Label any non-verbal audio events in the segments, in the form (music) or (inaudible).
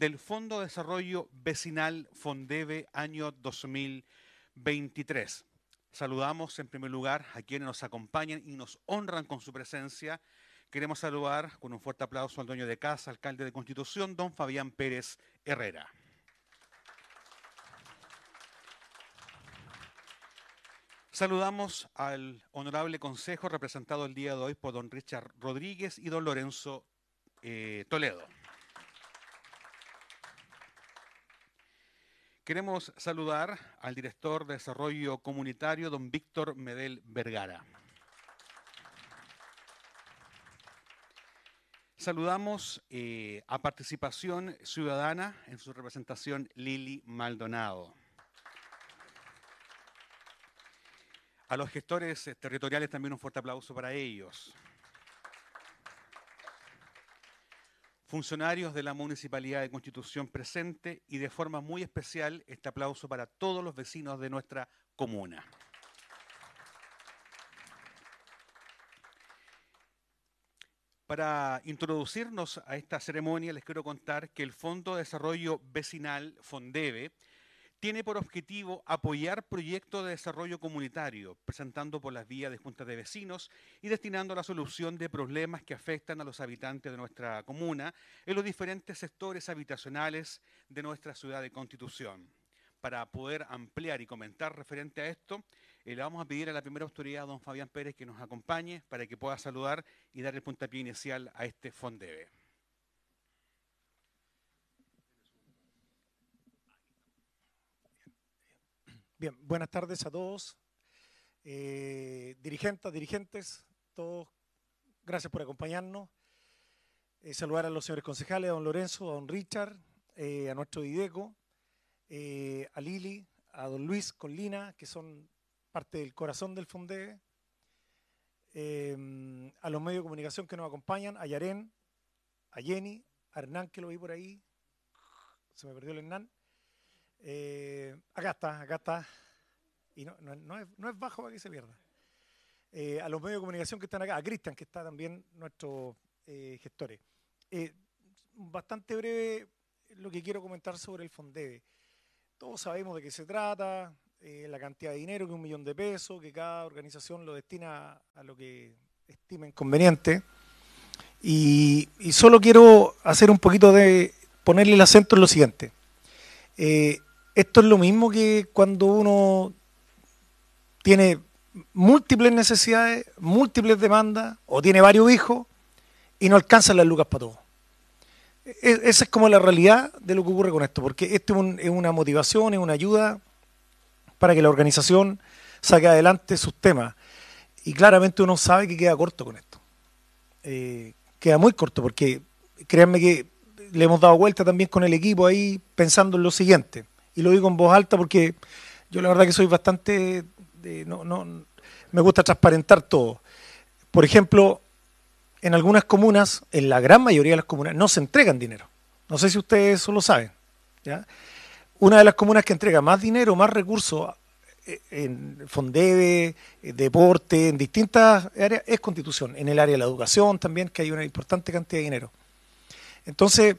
del Fondo de Desarrollo Vecinal Fondeve año 2023. Saludamos en primer lugar a quienes nos acompañan y nos honran con su presencia. Queremos saludar con un fuerte aplauso al dueño de casa, alcalde de Constitución, don Fabián Pérez Herrera. Saludamos al honorable consejo representado el día de hoy por don Richard Rodríguez y don Lorenzo eh, Toledo. Queremos saludar al director de Desarrollo Comunitario, don Víctor Medel Vergara. Saludamos eh, a Participación Ciudadana en su representación Lili Maldonado. A los gestores eh, territoriales también un fuerte aplauso para ellos. Funcionarios de la Municipalidad de Constitución presente y de forma muy especial este aplauso para todos los vecinos de nuestra comuna. Para introducirnos a esta ceremonia les quiero contar que el Fondo de Desarrollo Vecinal, FONDEVE, tiene por objetivo apoyar proyectos de desarrollo comunitario, presentando por las vías de juntas de vecinos y destinando a la solución de problemas que afectan a los habitantes de nuestra comuna en los diferentes sectores habitacionales de nuestra ciudad de Constitución. Para poder ampliar y comentar referente a esto, eh, le vamos a pedir a la primera autoridad, don Fabián Pérez, que nos acompañe para que pueda saludar y dar el puntapié inicial a este Fondebe. Bien, buenas tardes a todos, eh, dirigentes, dirigentes, todos, gracias por acompañarnos. Eh, saludar a los señores concejales, a don Lorenzo, a don Richard, a nuestro Dideco, a Lili, a don Luis Colina, que son parte del corazón del FONDE, em, a los medios de comunicación que nos acompañan, a Yaren, a Jenny, a Hernán que lo vi por ahí, se me perdió el Hernán. Eh, acá está, acá está, y no, no, es, bajo para que se pierda. Eh, a los medios de comunicación que están acá, a Cristian, que está también nuestro eh, gestores. bastante breve lo que quiero comentar sobre el FONDEVE. Todos sabemos de qué se trata, eh, la cantidad de dinero, que es un millón de pesos, que cada organización lo destina a lo que estimen conveniente. Y, solo quiero hacer un poquito de ponerle el acento en lo siguiente. Eh, esto es lo mismo que cuando uno tiene múltiples necesidades, múltiples demandas, o tiene varios hijos y no alcanzan las lucas para todos. E, esa es como la realidad de lo que ocurre con esto, porque esto es una motivación, es una ayuda para que la organización saque adelante sus temas. Y claramente uno sabe que queda corto con esto. Eh, queda muy corto porque créanme que le hemos dado vuelta también con el equipo ahí pensando en lo siguiente. Y lo digo en voz alta porque yo la verdad que soy bastante... no, no, me gusta transparentar todo. Por ejemplo, en algunas comunas, en la gran mayoría de las comunas, no se entregan dinero. No sé si ustedes eso lo saben. ¿ya? una de las comunas que entrega más dinero, más recursos eh, en Fondebe, eh, deporte, en distintas áreas, es Constitución. En el área de la educación también, que hay una importante cantidad de dinero. Entonces,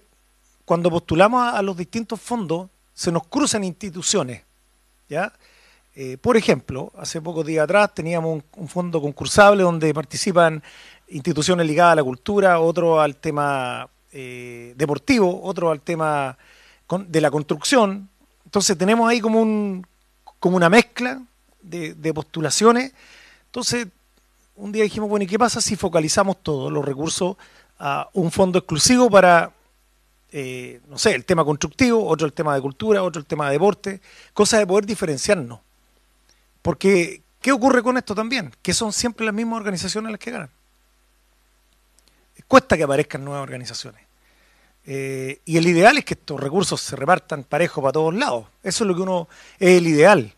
cuando postulamos a, los distintos fondos, se nos cruzan instituciones. ¿ya? Eh, por ejemplo, hace pocos días atrás teníamos un, fondo concursable donde participan instituciones ligadas a la cultura, otro al tema deportivo, otro al tema de la construcción, entonces tenemos ahí como, un, como una mezcla de, postulaciones. Entonces, un día dijimos, bueno, ¿y qué pasa si focalizamos todos los recursos a un fondo exclusivo para, eh, no sé, el tema constructivo, otro el tema de cultura, otro el tema de deporte, cosa de poder diferenciarnos? Porque, ¿qué ocurre con esto también? Que son siempre las mismas organizaciones las que ganan. Cuesta que aparezcan nuevas organizaciones. Eh, y el ideal es que estos recursos se repartan parejo para todos lados. Eso es lo que uno es el ideal.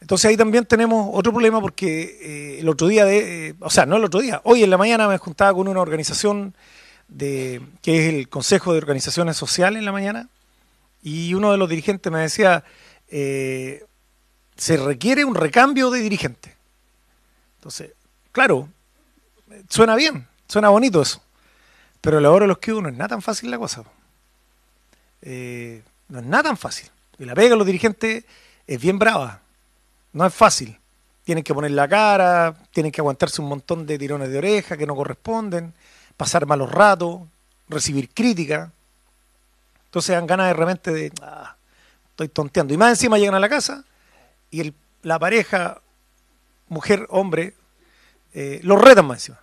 Entonces ahí también tenemos otro problema porque eh, el otro día, de, eh, o sea, no el otro día, hoy en la mañana me juntaba con una organización de, que es el Consejo de Organizaciones Sociales en la mañana Y uno de los dirigentes me decía, eh, se requiere un recambio de dirigente. Entonces, claro, suena bien, suena bonito eso. Pero a la hora de los que no es nada tan fácil la cosa. Eh, no es nada tan fácil. Y la pega de los dirigentes es bien brava. No es fácil. Tienen que poner la cara, tienen que aguantarse un montón de tirones de oreja que no corresponden, pasar malos ratos, recibir críticas. Entonces dan ganas de repente de, ah, estoy tonteando. Y más encima llegan a la casa y el, la pareja, mujer, hombre, eh, los retan más encima.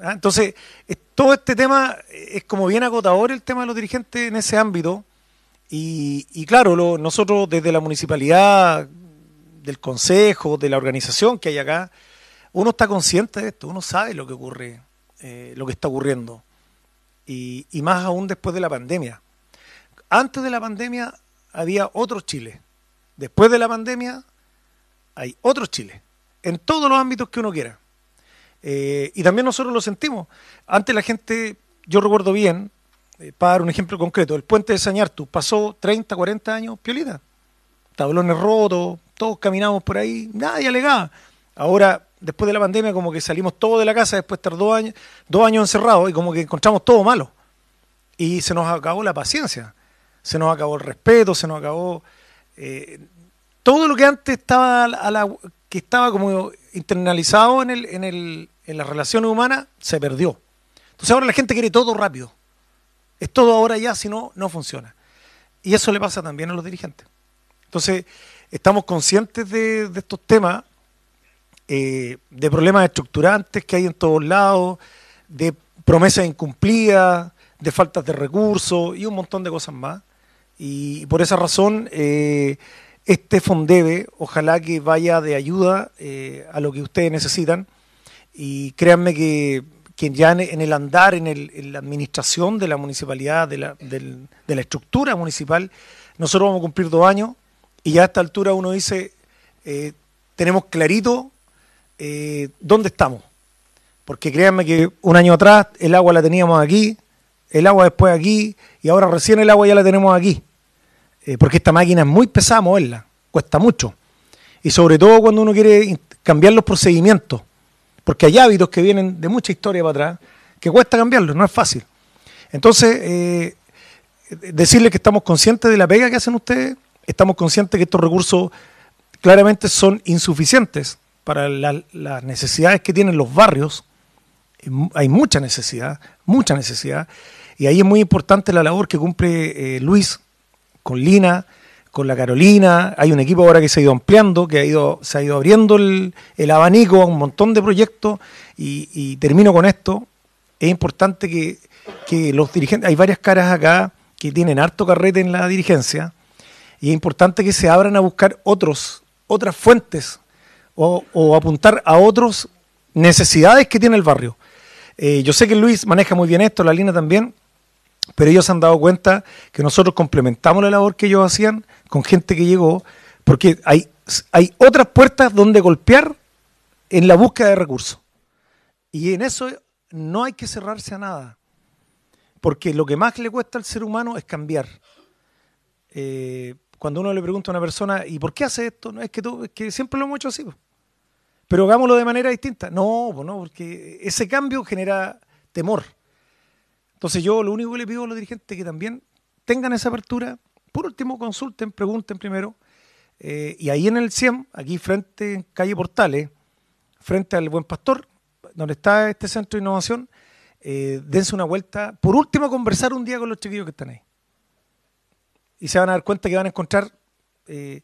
¿Ah? Entonces, todo este tema es como bien agotador el tema de los dirigentes en ese ámbito. Y, claro, nosotros desde la municipalidad, del consejo, de la organización que hay acá, uno está consciente de esto, uno sabe lo que ocurre, eh, lo que está ocurriendo. Y, más aún después de la pandemia. Antes de la pandemia había otro Chile. Después de la pandemia hay otro Chile. En todos los ámbitos que uno quiera. Eh, y también nosotros lo sentimos. Antes la gente, yo recuerdo bien, eh, para dar un ejemplo concreto, el puente de Sañartu pasó 30, 40 años piolita. Tablones rotos, todos caminamos por ahí, nadie alegaba. Ahora, después de la pandemia, como que salimos todos de la casa después de estar dos años, dos años encerrados y como que encontramos todo malo. Y se nos acabó la paciencia, se nos acabó el respeto, se nos acabó eh, todo lo que antes estaba que estaba como internalizado en, el, en, el, en las relaciones humanas, se perdió. Entonces ahora la gente quiere todo rápido. Es todo ahora ya, si no, no funciona. Y eso le pasa también a los dirigentes. Entonces, estamos conscientes de, estos temas, eh, de problemas estructurantes que hay en todos lados, de promesas incumplidas, de faltas de recursos y un montón de cosas más. Y por esa razón, eh, este Fondebe, ojalá que vaya de ayuda eh, a lo que ustedes necesitan y créanme que, ya en el andar, en, la administración de la municipalidad, de la, estructura municipal, nosotros vamos a cumplir dos años y ya a esta altura uno dice, tenemos clarito eh, dónde estamos. Porque créanme que un año atrás el agua la teníamos aquí, el agua después aquí y ahora recién el agua ya la tenemos aquí. Eh, porque esta máquina es muy pesada moverla, cuesta mucho. Y sobre todo cuando uno quiere cambiar los procedimientos, porque hay hábitos que vienen de mucha historia para atrás, que cuesta cambiarlos, no es fácil. Entonces, eh, decirles que estamos conscientes de la pega que hacen ustedes, estamos conscientes que estos recursos claramente son insuficientes para las necesidades que tienen los barrios. Hay mucha necesidad, mucha necesidad. Y ahí es muy importante la labor que cumple eh, Luis con Lina, con la Carolina, hay un equipo ahora que se ha ido ampliando, que ha ido, se ha ido abriendo el, abanico a un montón de proyectos y, termino con esto. Es importante que, los dirigentes, hay varias caras acá que tienen harto carrete en la dirigencia y es importante que se abran a buscar otros, otras fuentes o, apuntar a otras necesidades que tiene el barrio. Eh, yo sé que Luis maneja muy bien esto, la Lina también, pero ellos se han dado cuenta que nosotros complementamos la labor que ellos hacían con gente que llegó, porque hay, hay otras puertas donde golpear en la búsqueda de recursos. Y en eso no hay que cerrarse a nada, porque lo que más le cuesta al ser humano es cambiar. Eh, cuando uno le pregunta a una persona, ¿y por qué hace esto? No, es, que es que siempre lo hemos hecho así. Pero hagámoslo de manera distinta. No, no, porque ese cambio genera temor. Entonces yo lo único que le pido a los dirigentes es que también tengan esa apertura. Por último, consulten, pregunten primero. Eh, y ahí en el CIEM, aquí frente, en calle Portales, frente al Buen Pastor, donde está este centro de innovación, eh, dense una vuelta. Por último, conversar un día con los chiquillos que están ahí. Y se van a dar cuenta que van a encontrar eh,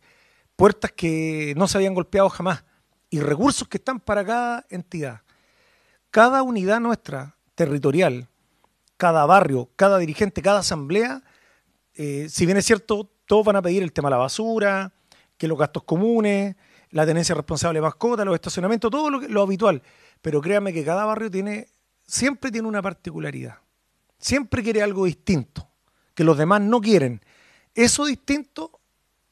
puertas que no se habían golpeado jamás y recursos que están para cada entidad. Cada unidad nuestra territorial cada barrio, cada dirigente, cada asamblea, eh, si bien es cierto, todos van a pedir el tema de la basura, que los gastos comunes, la tenencia responsable de mascota, los estacionamientos, todo lo, habitual. Pero créanme que cada barrio tiene, siempre tiene una particularidad. Siempre quiere algo distinto, que los demás no quieren. Eso distinto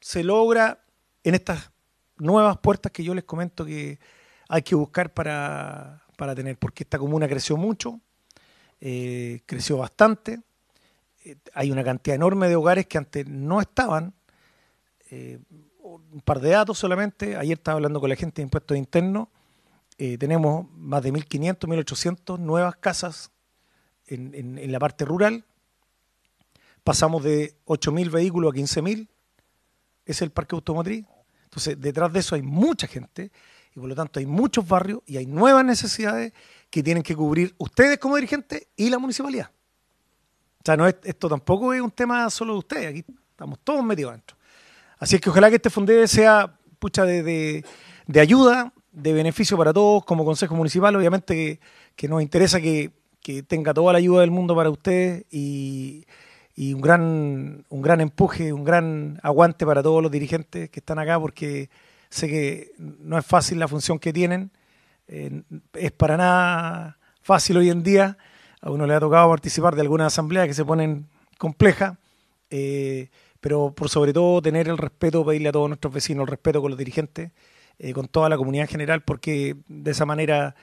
se logra en estas nuevas puertas que yo les comento que hay que buscar para, para tener, porque esta comuna creció mucho, eh, creció bastante. eh, hay una cantidad enorme de hogares que antes no estaban. Eh, un par de datos solamente. Ayer estaba hablando con la gente de impuestos internos. Tenemos más de 1.500, 1.800 nuevas casas en la parte rural. Pasamos de 8.000 vehículos a 15.000. Es el parque automotriz. Entonces, detrás de eso hay mucha gente y por lo tanto hay muchos barrios y hay nuevas necesidades que tienen que cubrir ustedes como dirigentes y la municipalidad. O sea, no esto tampoco es un tema solo de ustedes, aquí estamos todos metidos adentro. Así es que ojalá que este Fundebe sea pucha de, ayuda, de beneficio para todos como Consejo Municipal, obviamente que, nos interesa que, tenga toda la ayuda del mundo para ustedes y, un, gran, un gran empuje, un gran aguante para todos los dirigentes que están acá porque sé que no es fácil la función que tienen eh, es para nada fácil hoy en día. A uno le ha tocado participar de algunas asambleas que se ponen complejas, eh, pero por sobre todo tener el respeto, pedirle a todos nuestros vecinos el respeto con los dirigentes, eh, con toda la comunidad en general, porque de esa manera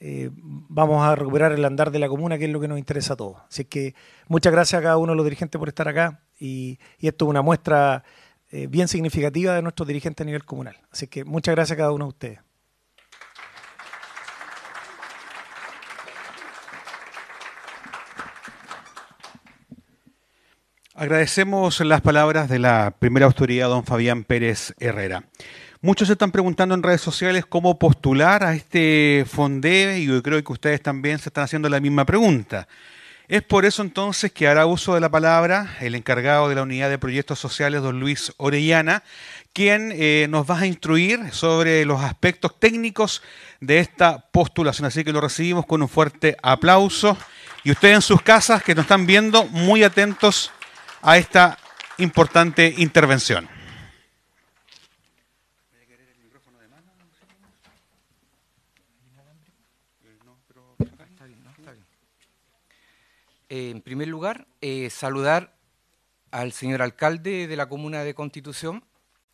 vamos a recuperar el andar de la comuna, que es lo que nos interesa a todos. Así que muchas gracias a cada uno de los dirigentes por estar acá y, esto es una muestra bien significativa de nuestros dirigentes a nivel comunal. Así que muchas gracias a cada uno de ustedes. Agradecemos las palabras de la primera autoridad, don Fabián Pérez Herrera. Muchos se están preguntando en redes sociales cómo postular a este FONDEVE y yo creo que ustedes también se están haciendo la misma pregunta. Es por eso entonces que hará uso de la palabra el encargado de la unidad de proyectos sociales, don Luis Orellana, quien eh, nos va a instruir sobre los aspectos técnicos de esta postulación. Así que lo recibimos con un fuerte aplauso. Y ustedes en sus casas que nos están viendo, muy atentos a esta importante intervención. Eh, en primer lugar, eh, saludar al señor alcalde de la comuna de Constitución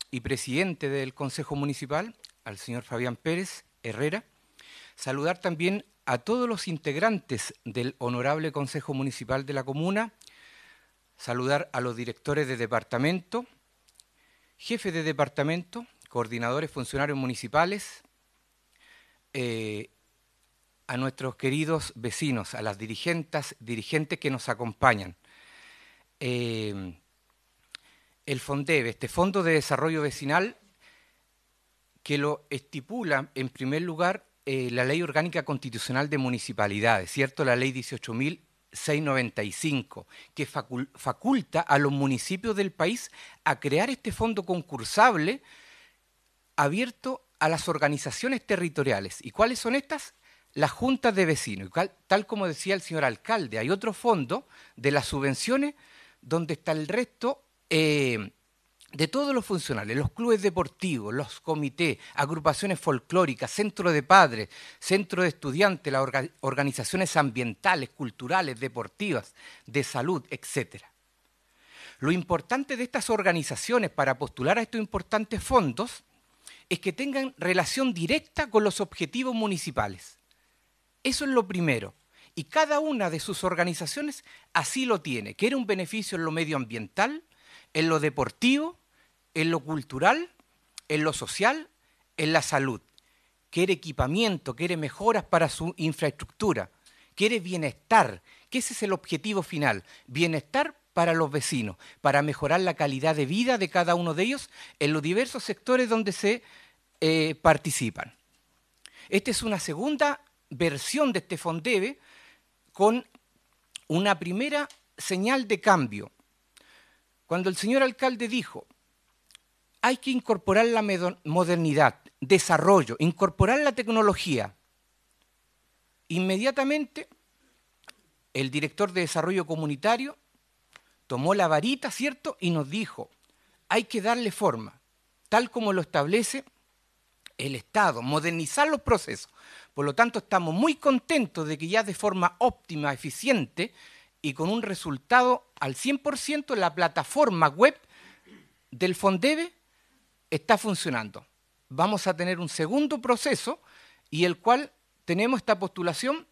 y presidente del Consejo Municipal, al señor Fabián Pérez Herrera. Saludar también a todos los integrantes del Honorable Consejo Municipal de la comuna, saludar a los directores de departamento, jefes de departamento, coordinadores, funcionarios municipales, eh, a nuestros queridos vecinos, a las dirigentes, dirigentes que nos acompañan. Eh, el FONDEV, este Fondo de Desarrollo Vecinal, que lo estipula en primer lugar eh, la Ley Orgánica Constitucional de Municipalidades, ¿cierto? La Ley 18.000 695, que faculta a los municipios del país a crear este fondo concursable abierto a las organizaciones territoriales. ¿Y cuáles son estas? Las juntas de vecinos. Tal como decía el señor alcalde, hay otro fondo de las subvenciones donde está el resto eh, de todos los funcionales, los clubes deportivos, los comités, agrupaciones folclóricas, centros de padres, centros de estudiantes, las organizaciones ambientales, culturales, deportivas, de salud, etc. Lo importante de estas organizaciones para postular a estos importantes fondos es que tengan relación directa con los objetivos municipales. Eso es lo primero. Y cada una de sus organizaciones así lo tiene. Quiere un beneficio en lo medioambiental, en lo deportivo, en lo cultural, en lo social, en la salud. Quiere equipamiento, quiere mejoras para su infraestructura, quiere bienestar, que ese es el objetivo final, bienestar para los vecinos, para mejorar la calidad de vida de cada uno de ellos en los diversos sectores donde se eh, participan. Esta es una segunda versión de este Fondebe con una primera señal de cambio. Cuando el señor alcalde dijo, hay que incorporar la modernidad, desarrollo, incorporar la tecnología. Inmediatamente, el director de desarrollo comunitario tomó la varita, ¿cierto? Y nos dijo, hay que darle forma, tal como lo establece el Estado, modernizar los procesos. Por lo tanto, estamos muy contentos de que ya de forma óptima, eficiente y con un resultado al 100% la plataforma web del Fondebe está funcionando. Vamos a tener un segundo proceso y el cual tenemos esta postulación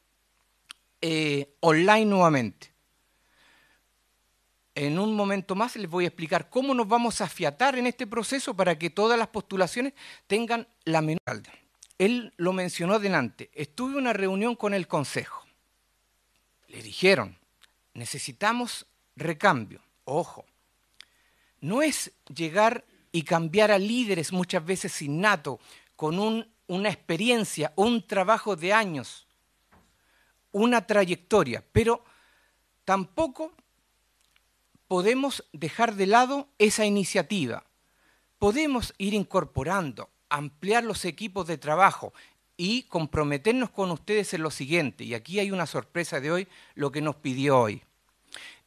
eh, online nuevamente. en un momento más les voy a explicar cómo nos vamos a afiatar en este proceso para que todas las postulaciones tengan la menor. Él lo mencionó delante. Estuve en una reunión con el Consejo. Le dijeron, necesitamos recambio. Ojo, no es llegar y cambiar a líderes muchas veces innato, con una experiencia, un trabajo de años, una trayectoria, pero tampoco podemos dejar de lado esa iniciativa. Podemos ir incorporando, ampliar los equipos de trabajo y comprometernos con ustedes en lo siguiente. Y aquí hay una sorpresa de hoy, lo que nos pidió hoy.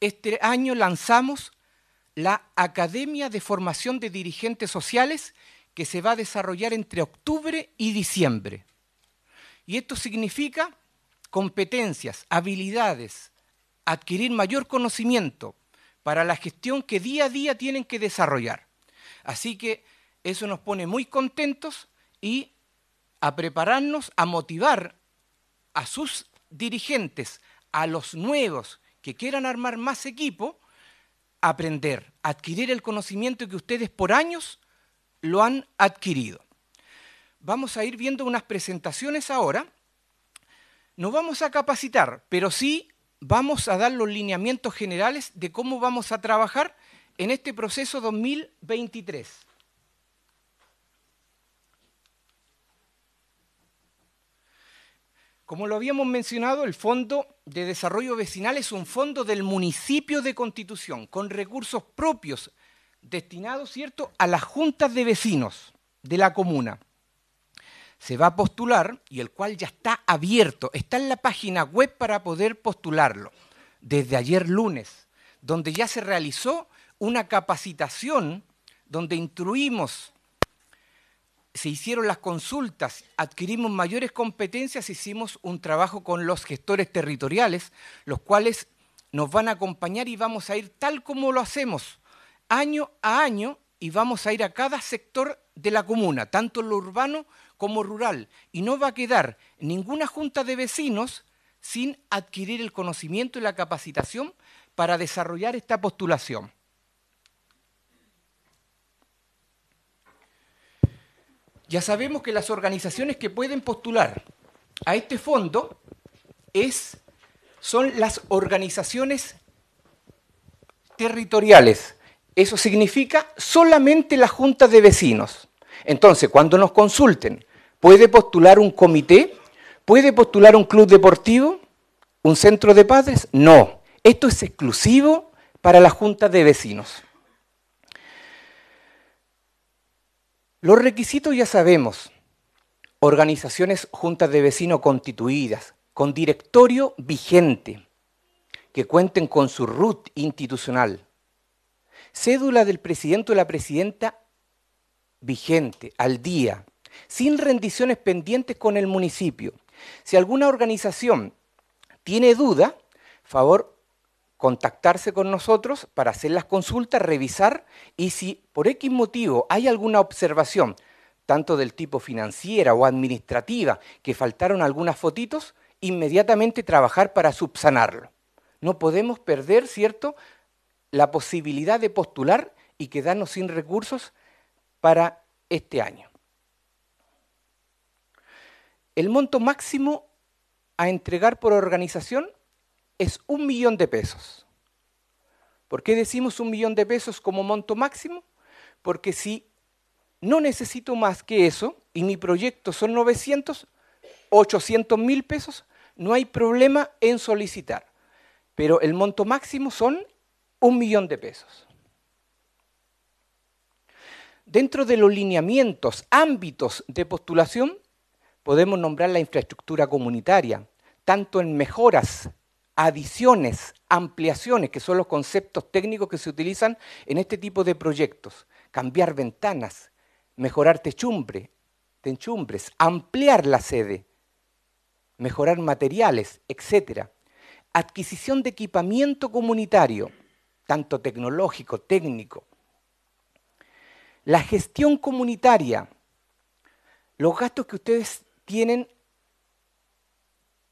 Este año lanzamos la Academia de Formación de Dirigentes Sociales que se va a desarrollar entre octubre y diciembre. Y esto significa competencias, habilidades, adquirir mayor conocimiento, para la gestión que día a día tienen que desarrollar. Así que eso nos pone muy contentos y a prepararnos, a motivar a sus dirigentes, a los nuevos que quieran armar más equipo, a aprender, adquirir el conocimiento que ustedes por años lo han adquirido. Vamos a ir viendo unas presentaciones ahora. No vamos a capacitar, pero sí vamos a dar los lineamientos generales de cómo vamos a trabajar en este proceso 2023. Como lo habíamos mencionado, el Fondo de Desarrollo Vecinal es un fondo del municipio de Constitución, con recursos propios destinados, ¿cierto?, a las juntas de vecinos de la comuna se va a postular y el cual ya está abierto, está en la página web para poder postularlo, desde ayer lunes, donde ya se realizó una capacitación donde instruimos, se hicieron las consultas, adquirimos mayores competencias, hicimos un trabajo con los gestores territoriales, los cuales nos van a acompañar y vamos a ir tal como lo hacemos, año a año, y vamos a ir a cada sector de la comuna, tanto en lo urbano como rural, y no va a quedar ninguna junta de vecinos sin adquirir el conocimiento y la capacitación para desarrollar esta postulación. Ya sabemos que las organizaciones que pueden postular a este fondo es, son las organizaciones territoriales. Eso significa solamente la junta de vecinos. Entonces, cuando nos consulten, ¿puede postular un comité? ¿Puede postular un club deportivo? ¿Un centro de padres? No. Esto es exclusivo para la junta de vecinos. Los requisitos ya sabemos. Organizaciones juntas de vecinos constituidas, con directorio vigente, que cuenten con su RUT institucional. Cédula del presidente o la presidenta vigente, al día, sin rendiciones pendientes con el municipio. Si alguna organización tiene duda, favor contactarse con nosotros para hacer las consultas, revisar y si por X motivo hay alguna observación, tanto del tipo financiera o administrativa, que faltaron algunas fotitos, inmediatamente trabajar para subsanarlo. No podemos perder, ¿cierto?, la posibilidad de postular y quedarnos sin recursos para este año. El monto máximo a entregar por organización es un millón de pesos. ¿Por qué decimos un millón de pesos como monto máximo? Porque si no necesito más que eso y mi proyecto son 900, 800 mil pesos, no hay problema en solicitar. Pero el monto máximo son un millón de pesos. Dentro de los lineamientos, ámbitos de postulación, podemos nombrar la infraestructura comunitaria, tanto en mejoras, adiciones, ampliaciones, que son los conceptos técnicos que se utilizan en este tipo de proyectos. Cambiar ventanas, mejorar techumbre, techumbres, ampliar la sede, mejorar materiales, etc. Adquisición de equipamiento comunitario, tanto tecnológico, técnico, la gestión comunitaria, los gastos que ustedes tienen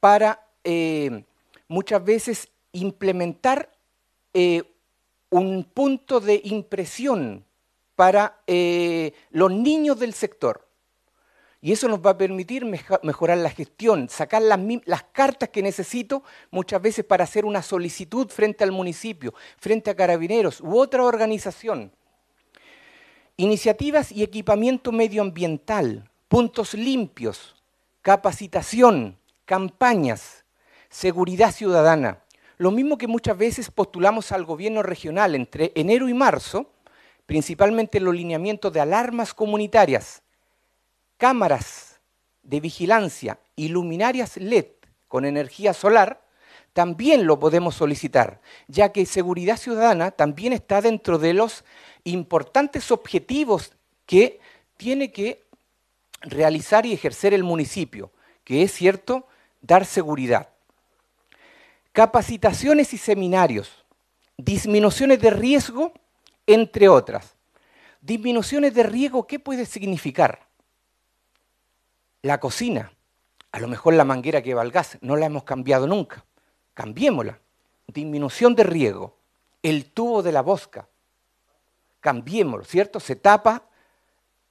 para eh, muchas veces implementar eh, un punto de impresión para eh, los niños del sector. Y eso nos va a permitir mejorar la gestión, sacar las, las, cartas que necesito muchas veces para hacer una solicitud frente al municipio, frente a carabineros u otra organización. Iniciativas y equipamiento medioambiental, puntos limpios, capacitación, campañas, seguridad ciudadana. Lo mismo que muchas veces postulamos al gobierno regional entre enero y marzo, principalmente los lineamientos de alarmas comunitarias, cámaras de vigilancia y luminarias LED con energía solar, también lo podemos solicitar, ya que seguridad ciudadana también está dentro de los importantes objetivos que tiene que realizar y ejercer el municipio, que es cierto, dar seguridad. Capacitaciones y seminarios, disminuciones de riesgo entre otras. Disminuciones de riesgo, ¿qué puede significar? La cocina, a lo mejor la manguera que va al gas, no la hemos cambiado nunca. Cambiémosla. Disminución de riesgo. El tubo de la bosca. Cambiémoslo, ¿cierto? Se tapa,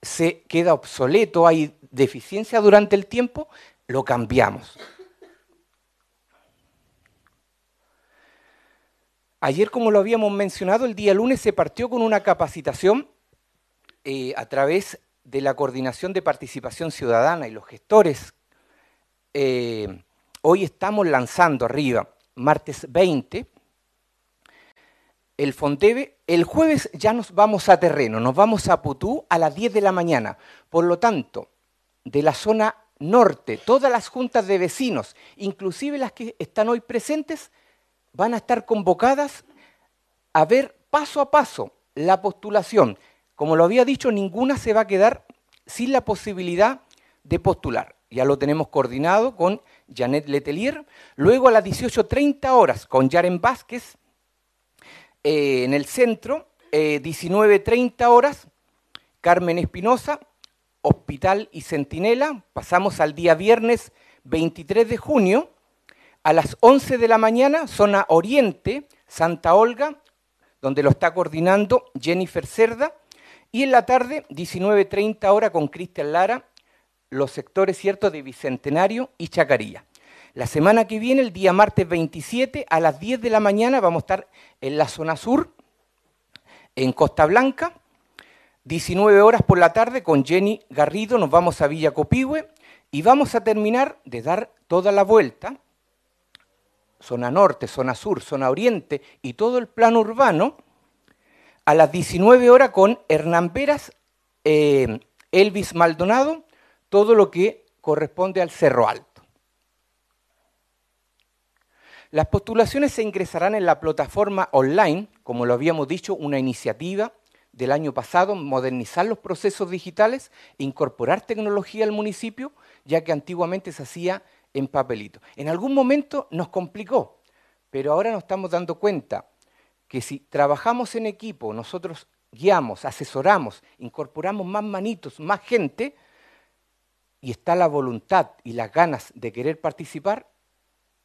se queda obsoleto, hay deficiencia durante el tiempo, lo cambiamos. Ayer, como lo habíamos mencionado, el día lunes se partió con una capacitación eh, a través de la Coordinación de Participación Ciudadana y los gestores. Eh, hoy estamos lanzando arriba, martes 20, el Fondebe. El jueves ya nos vamos a terreno, nos vamos a Putú a las 10 de la mañana. Por lo tanto, de la zona norte, todas las juntas de vecinos, inclusive las que están hoy presentes, van a estar convocadas a ver paso a paso la postulación. Como lo había dicho, ninguna se va a quedar sin la posibilidad de postular. Ya lo tenemos coordinado con Janet Letelier. Luego a las 18.30 horas con Yaren Vázquez eh, en el centro. 19.30 eh, horas Carmen Espinosa, Hospital y Centinela. Pasamos al día viernes 23 de junio a las 11 de la mañana, zona oriente, Santa Olga, donde lo está coordinando Jennifer Cerda. Y en la tarde, 19.30 hora con Cristian Lara, los sectores ciertos de Bicentenario y Chacarilla. La semana que viene, el día martes 27, a las 10 de la mañana, vamos a estar en la zona sur, en Costa Blanca. 19 horas por la tarde con Jenny Garrido, nos vamos a Villa Copihue y vamos a terminar de dar toda la vuelta zona norte, zona sur, zona oriente y todo el plano urbano, a las 19 horas con Hernán Veras, eh, Elvis Maldonado, todo lo que corresponde al Cerro Alto. Las postulaciones se ingresarán en la plataforma online, como lo habíamos dicho, una iniciativa del año pasado, modernizar los procesos digitales incorporar tecnología al municipio, ya que antiguamente se hacía en papelito. En algún momento nos complicó, pero ahora nos estamos dando cuenta que si trabajamos en equipo, nosotros guiamos, asesoramos, incorporamos más manitos, más gente, y está la voluntad y las ganas de querer participar,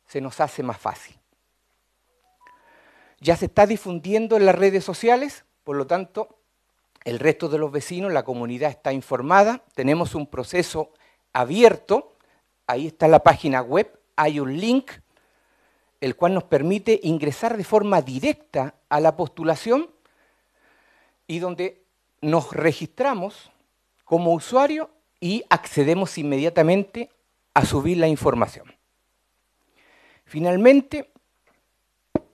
se nos hace más fácil. Ya se está difundiendo en las redes sociales, por lo tanto, el resto de los vecinos, la comunidad está informada, tenemos un proceso abierto ahí está la página web, hay un link, el cual nos permite ingresar de forma directa a la postulación y donde nos registramos como usuario y accedemos inmediatamente a subir la información. Finalmente,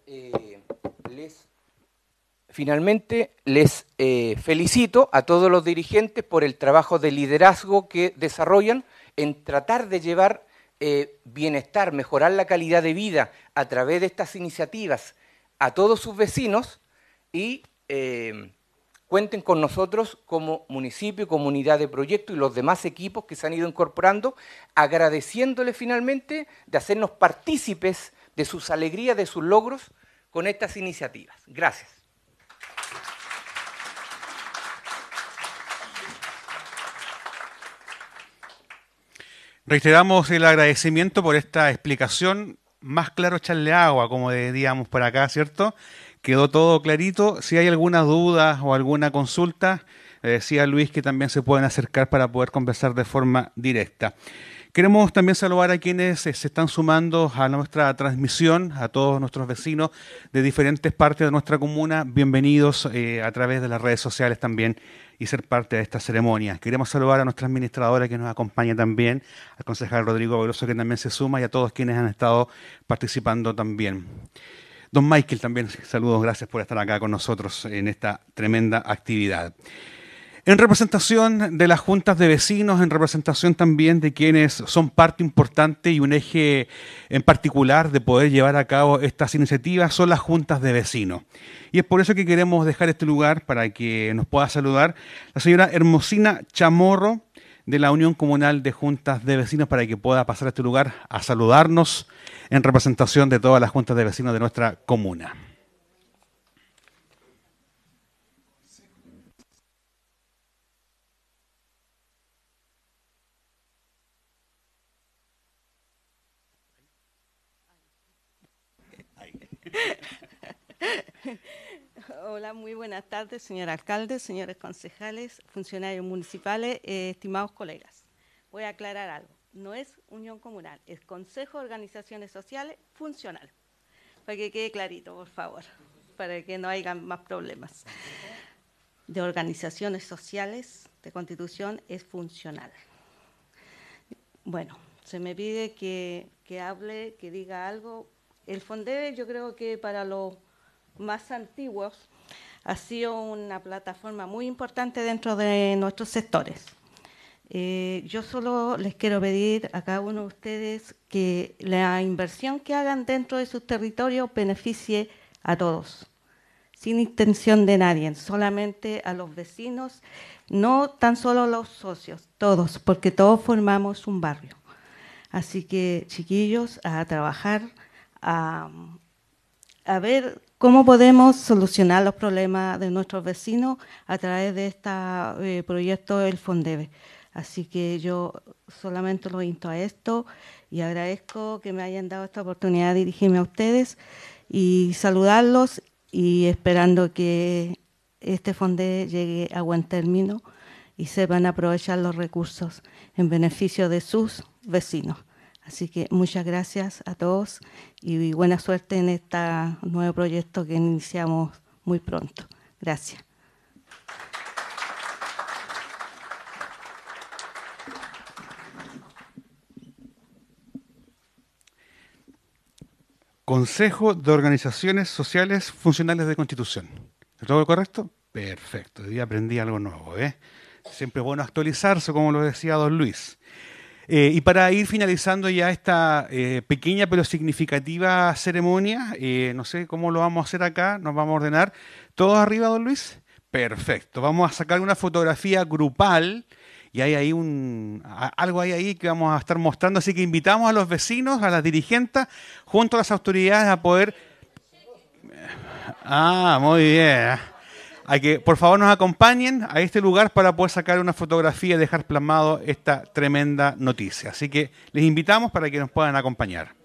eh, les, finalmente, les eh, felicito a todos los dirigentes por el trabajo de liderazgo que desarrollan en tratar de llevar eh, bienestar, mejorar la calidad de vida a través de estas iniciativas a todos sus vecinos y eh, cuenten con nosotros como municipio, comunidad de proyecto y los demás equipos que se han ido incorporando, agradeciéndole finalmente de hacernos partícipes de sus alegrías, de sus logros con estas iniciativas. Gracias. Reiteramos el agradecimiento por esta explicación más claro echarle agua, como diríamos por acá, ¿cierto? Quedó todo clarito. Si hay alguna duda o alguna consulta, decía Luis que también se pueden acercar para poder conversar de forma directa. Queremos también saludar a quienes se están sumando a nuestra transmisión, a todos nuestros vecinos de diferentes partes de nuestra comuna. Bienvenidos eh, a través de las redes sociales también y ser parte de esta ceremonia. Queremos saludar a nuestra administradora que nos acompaña también, al concejal Rodrigo Veloso que también se suma y a todos quienes han estado participando también. Don Michael también, saludos, gracias por estar acá con nosotros en esta tremenda actividad. En representación de las juntas de vecinos, en representación también de quienes son parte importante y un eje en particular de poder llevar a cabo estas iniciativas, son las juntas de vecinos. Y es por eso que queremos dejar este lugar para que nos pueda saludar la señora Hermosina Chamorro de la Unión Comunal de Juntas de Vecinos para que pueda pasar a este lugar a saludarnos en representación de todas las juntas de vecinos de nuestra comuna. (laughs) Hola, muy buenas tardes, señor alcalde, señores concejales, funcionarios municipales, eh, estimados colegas. Voy a aclarar algo. No es unión comunal, es Consejo de Organizaciones Sociales Funcional. Para que quede clarito, por favor, para que no haya más problemas. De organizaciones sociales de constitución es funcional. Bueno, se me pide que, que hable, que diga algo el FONDEVE yo creo que para los más antiguos ha sido una plataforma muy importante dentro de nuestros sectores. Eh, yo solo les quiero pedir a cada uno de ustedes que la inversión que hagan dentro de sus territorios beneficie a todos, sin intención de nadie, solamente a los vecinos, no tan solo los socios, todos, porque todos formamos un barrio. Así que, chiquillos, a trabajar a, ver cómo podemos solucionar los problemas de nuestros vecinos a través de este proyecto del Fondebe. Así que yo solamente lo insto a esto y agradezco que me hayan dado esta oportunidad de dirigirme a ustedes y saludarlos y esperando que este Fonde llegue a buen término y sepan aprovechar los recursos en beneficio de sus vecinos. Así que muchas gracias a todos y buena suerte en este nuevo proyecto que iniciamos muy pronto. Gracias. Consejo de Organizaciones Sociales Funcionales de Constitución. ¿Es todo correcto? Perfecto. Hoy aprendí algo nuevo. ¿eh? Siempre bueno actualizarse, como lo decía don Luis. Eh, y para ir finalizando ya esta eh, pequeña pero significativa ceremonia, eh, no sé cómo lo vamos a hacer acá, nos vamos a ordenar. ¿Todos arriba, don Luis? Perfecto. Vamos a sacar una fotografía grupal y hay ahí un, algo hay ahí que vamos a estar mostrando, así que invitamos a los vecinos, a las dirigentes, junto a las autoridades a poder... Ah, muy bien a que por favor nos acompañen a este lugar para poder sacar una fotografía y dejar plasmado esta tremenda noticia. Así que les invitamos para que nos puedan acompañar.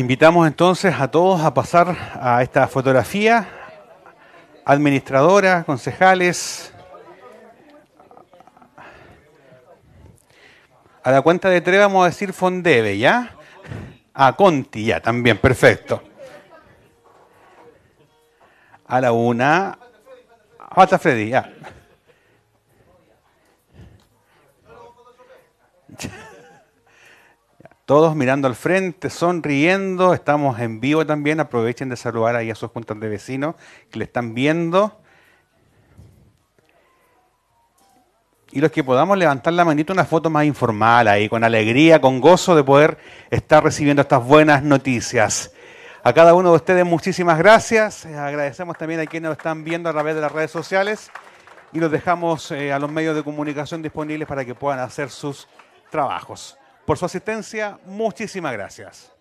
Invitamos entonces a todos a pasar a esta fotografía, administradora, concejales. A la cuenta de tres vamos a decir Fondebe, ¿ya? A Conti, ya, también, perfecto. A la una. Falta Freddy, ya. Todos mirando al frente, sonriendo. Estamos en vivo también. Aprovechen de saludar ahí a sus juntas de vecinos que le están viendo. y los que podamos levantar la manito una foto más informal ahí, con alegría, con gozo de poder estar recibiendo estas buenas noticias. A cada uno de ustedes muchísimas gracias. Eh, agradecemos también a quienes nos están viendo a través de las redes sociales y los dejamos eh, a los medios de comunicación disponibles para que puedan hacer sus trabajos. Por su asistencia, muchísimas gracias.